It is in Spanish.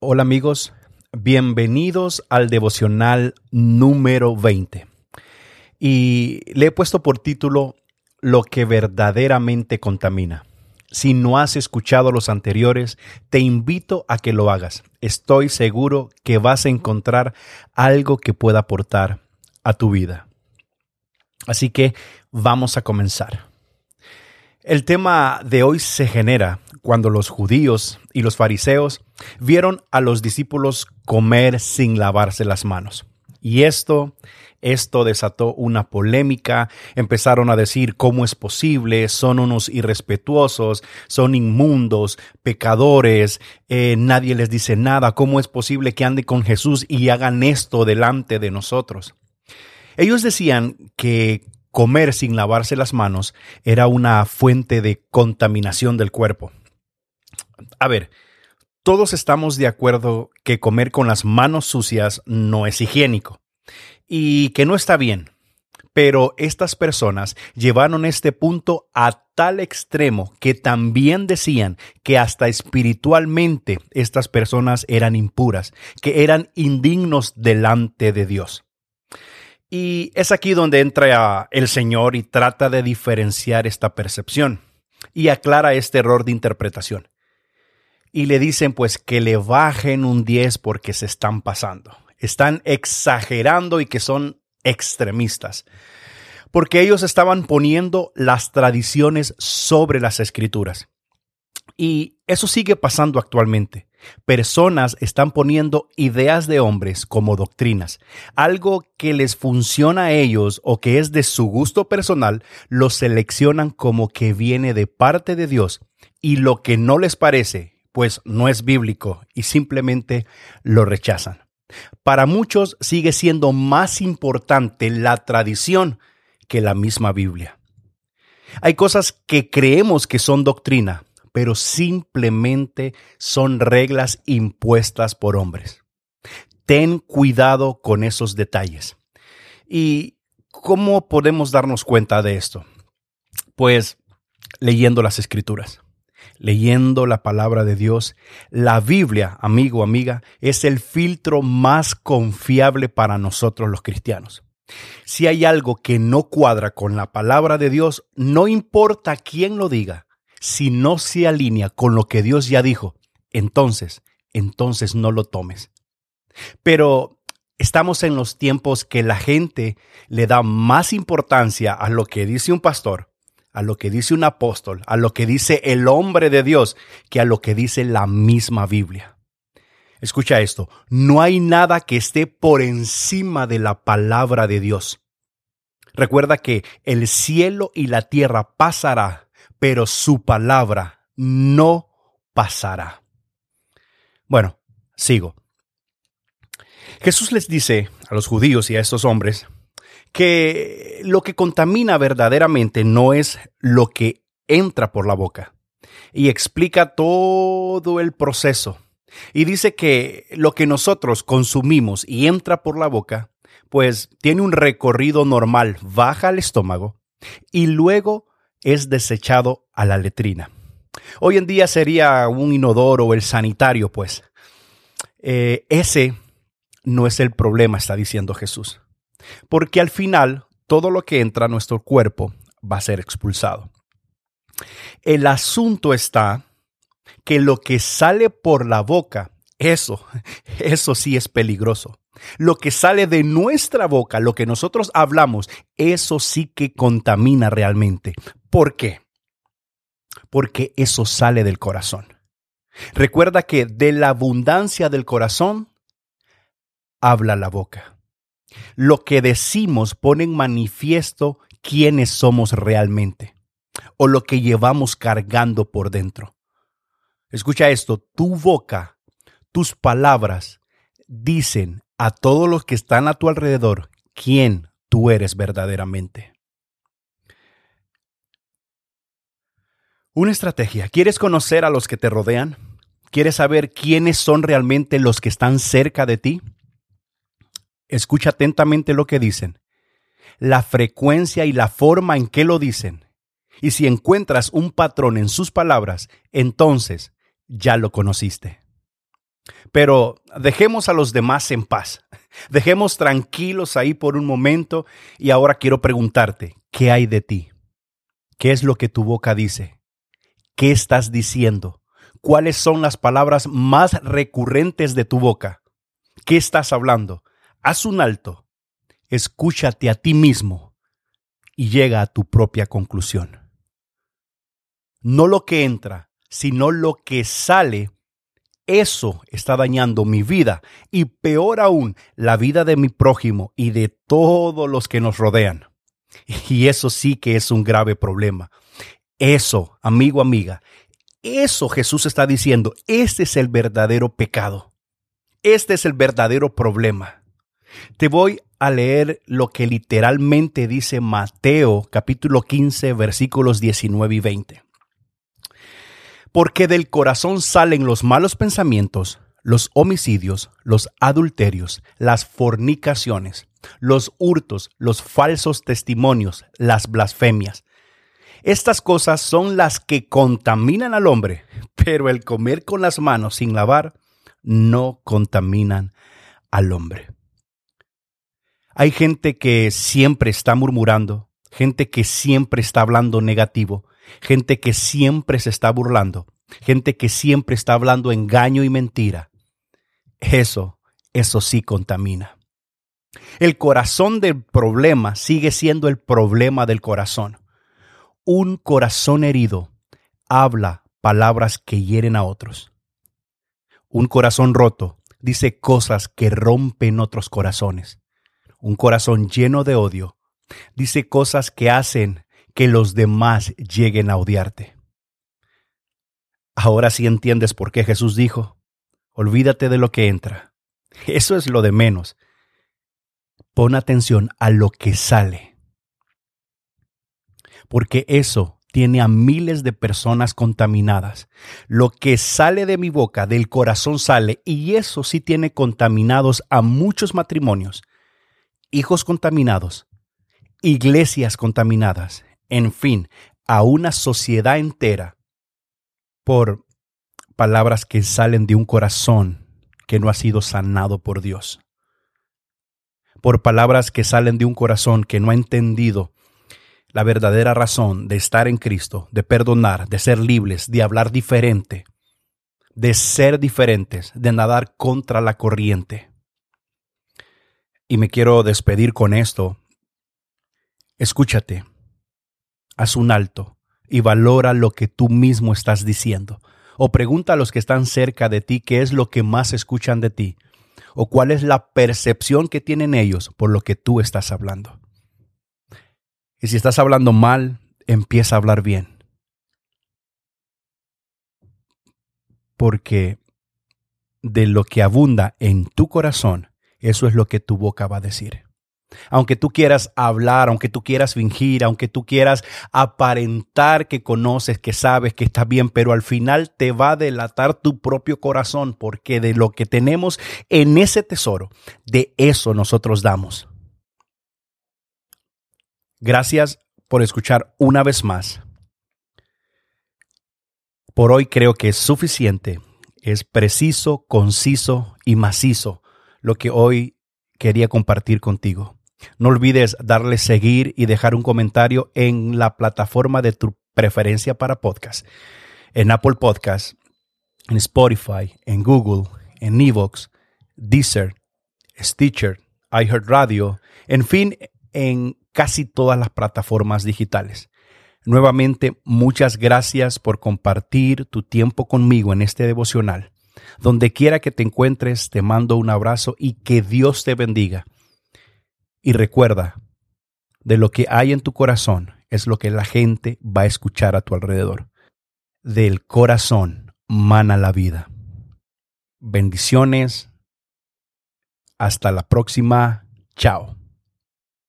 Hola amigos, bienvenidos al devocional número 20. Y le he puesto por título Lo que verdaderamente contamina. Si no has escuchado los anteriores, te invito a que lo hagas. Estoy seguro que vas a encontrar algo que pueda aportar a tu vida. Así que vamos a comenzar. El tema de hoy se genera cuando los judíos y los fariseos vieron a los discípulos comer sin lavarse las manos. Y esto, esto desató una polémica, empezaron a decir cómo es posible, son unos irrespetuosos, son inmundos, pecadores, eh, nadie les dice nada, cómo es posible que ande con Jesús y hagan esto delante de nosotros. Ellos decían que comer sin lavarse las manos era una fuente de contaminación del cuerpo. A ver, todos estamos de acuerdo que comer con las manos sucias no es higiénico y que no está bien. Pero estas personas llevaron este punto a tal extremo que también decían que hasta espiritualmente estas personas eran impuras, que eran indignos delante de Dios. Y es aquí donde entra el Señor y trata de diferenciar esta percepción y aclara este error de interpretación y le dicen pues que le bajen un 10 porque se están pasando. Están exagerando y que son extremistas. Porque ellos estaban poniendo las tradiciones sobre las escrituras. Y eso sigue pasando actualmente. Personas están poniendo ideas de hombres como doctrinas. Algo que les funciona a ellos o que es de su gusto personal, lo seleccionan como que viene de parte de Dios y lo que no les parece pues no es bíblico y simplemente lo rechazan. Para muchos sigue siendo más importante la tradición que la misma Biblia. Hay cosas que creemos que son doctrina, pero simplemente son reglas impuestas por hombres. Ten cuidado con esos detalles. ¿Y cómo podemos darnos cuenta de esto? Pues leyendo las escrituras leyendo la palabra de Dios. La Biblia, amigo, amiga, es el filtro más confiable para nosotros los cristianos. Si hay algo que no cuadra con la palabra de Dios, no importa quién lo diga, si no se alinea con lo que Dios ya dijo, entonces, entonces no lo tomes. Pero estamos en los tiempos que la gente le da más importancia a lo que dice un pastor a lo que dice un apóstol, a lo que dice el hombre de Dios, que a lo que dice la misma Biblia. Escucha esto, no hay nada que esté por encima de la palabra de Dios. Recuerda que el cielo y la tierra pasará, pero su palabra no pasará. Bueno, sigo. Jesús les dice a los judíos y a estos hombres que lo que contamina verdaderamente no es lo que entra por la boca. Y explica todo el proceso. Y dice que lo que nosotros consumimos y entra por la boca, pues tiene un recorrido normal, baja al estómago y luego es desechado a la letrina. Hoy en día sería un inodoro o el sanitario, pues. Eh, ese no es el problema, está diciendo Jesús porque al final todo lo que entra a nuestro cuerpo va a ser expulsado. El asunto está que lo que sale por la boca, eso, eso sí es peligroso. Lo que sale de nuestra boca, lo que nosotros hablamos, eso sí que contamina realmente. ¿Por qué? Porque eso sale del corazón. Recuerda que de la abundancia del corazón habla la boca. Lo que decimos pone en manifiesto quiénes somos realmente o lo que llevamos cargando por dentro. Escucha esto, tu boca, tus palabras dicen a todos los que están a tu alrededor quién tú eres verdaderamente. Una estrategia. ¿Quieres conocer a los que te rodean? ¿Quieres saber quiénes son realmente los que están cerca de ti? Escucha atentamente lo que dicen, la frecuencia y la forma en que lo dicen. Y si encuentras un patrón en sus palabras, entonces ya lo conociste. Pero dejemos a los demás en paz. Dejemos tranquilos ahí por un momento y ahora quiero preguntarte, ¿qué hay de ti? ¿Qué es lo que tu boca dice? ¿Qué estás diciendo? ¿Cuáles son las palabras más recurrentes de tu boca? ¿Qué estás hablando? Haz un alto, escúchate a ti mismo y llega a tu propia conclusión. No lo que entra, sino lo que sale eso está dañando mi vida y peor aún, la vida de mi prójimo y de todos los que nos rodean. Y eso sí que es un grave problema. Eso, amigo, amiga, eso Jesús está diciendo, este es el verdadero pecado. Este es el verdadero problema. Te voy a leer lo que literalmente dice Mateo capítulo 15 versículos 19 y 20 porque del corazón salen los malos pensamientos, los homicidios, los adulterios, las fornicaciones, los hurtos, los falsos testimonios, las blasfemias. Estas cosas son las que contaminan al hombre, pero el comer con las manos sin lavar no contaminan al hombre. Hay gente que siempre está murmurando, gente que siempre está hablando negativo, gente que siempre se está burlando, gente que siempre está hablando engaño y mentira. Eso, eso sí contamina. El corazón del problema sigue siendo el problema del corazón. Un corazón herido habla palabras que hieren a otros. Un corazón roto dice cosas que rompen otros corazones. Un corazón lleno de odio dice cosas que hacen que los demás lleguen a odiarte. Ahora sí entiendes por qué Jesús dijo, olvídate de lo que entra. Eso es lo de menos. Pon atención a lo que sale. Porque eso tiene a miles de personas contaminadas. Lo que sale de mi boca, del corazón sale, y eso sí tiene contaminados a muchos matrimonios, hijos contaminados, iglesias contaminadas, en fin, a una sociedad entera por palabras que salen de un corazón que no ha sido sanado por Dios. Por palabras que salen de un corazón que no ha entendido la verdadera razón de estar en Cristo, de perdonar, de ser libres, de hablar diferente, de ser diferentes, de nadar contra la corriente. Y me quiero despedir con esto. Escúchate haz un alto y valora lo que tú mismo estás diciendo. O pregunta a los que están cerca de ti qué es lo que más escuchan de ti. O cuál es la percepción que tienen ellos por lo que tú estás hablando. Y si estás hablando mal, empieza a hablar bien. Porque de lo que abunda en tu corazón, eso es lo que tu boca va a decir. Aunque tú quieras hablar, aunque tú quieras fingir, aunque tú quieras aparentar que conoces, que sabes, que estás bien, pero al final te va a delatar tu propio corazón, porque de lo que tenemos en ese tesoro, de eso nosotros damos. Gracias por escuchar una vez más. Por hoy creo que es suficiente, es preciso, conciso y macizo lo que hoy quería compartir contigo. No olvides darle seguir y dejar un comentario en la plataforma de tu preferencia para podcast. En Apple Podcast, en Spotify, en Google, en Evox, Deezer, Stitcher, iHeartRadio, en fin, en casi todas las plataformas digitales. Nuevamente, muchas gracias por compartir tu tiempo conmigo en este devocional. Donde quiera que te encuentres, te mando un abrazo y que Dios te bendiga. Y recuerda, de lo que hay en tu corazón es lo que la gente va a escuchar a tu alrededor. Del corazón mana la vida. Bendiciones. Hasta la próxima. Chao.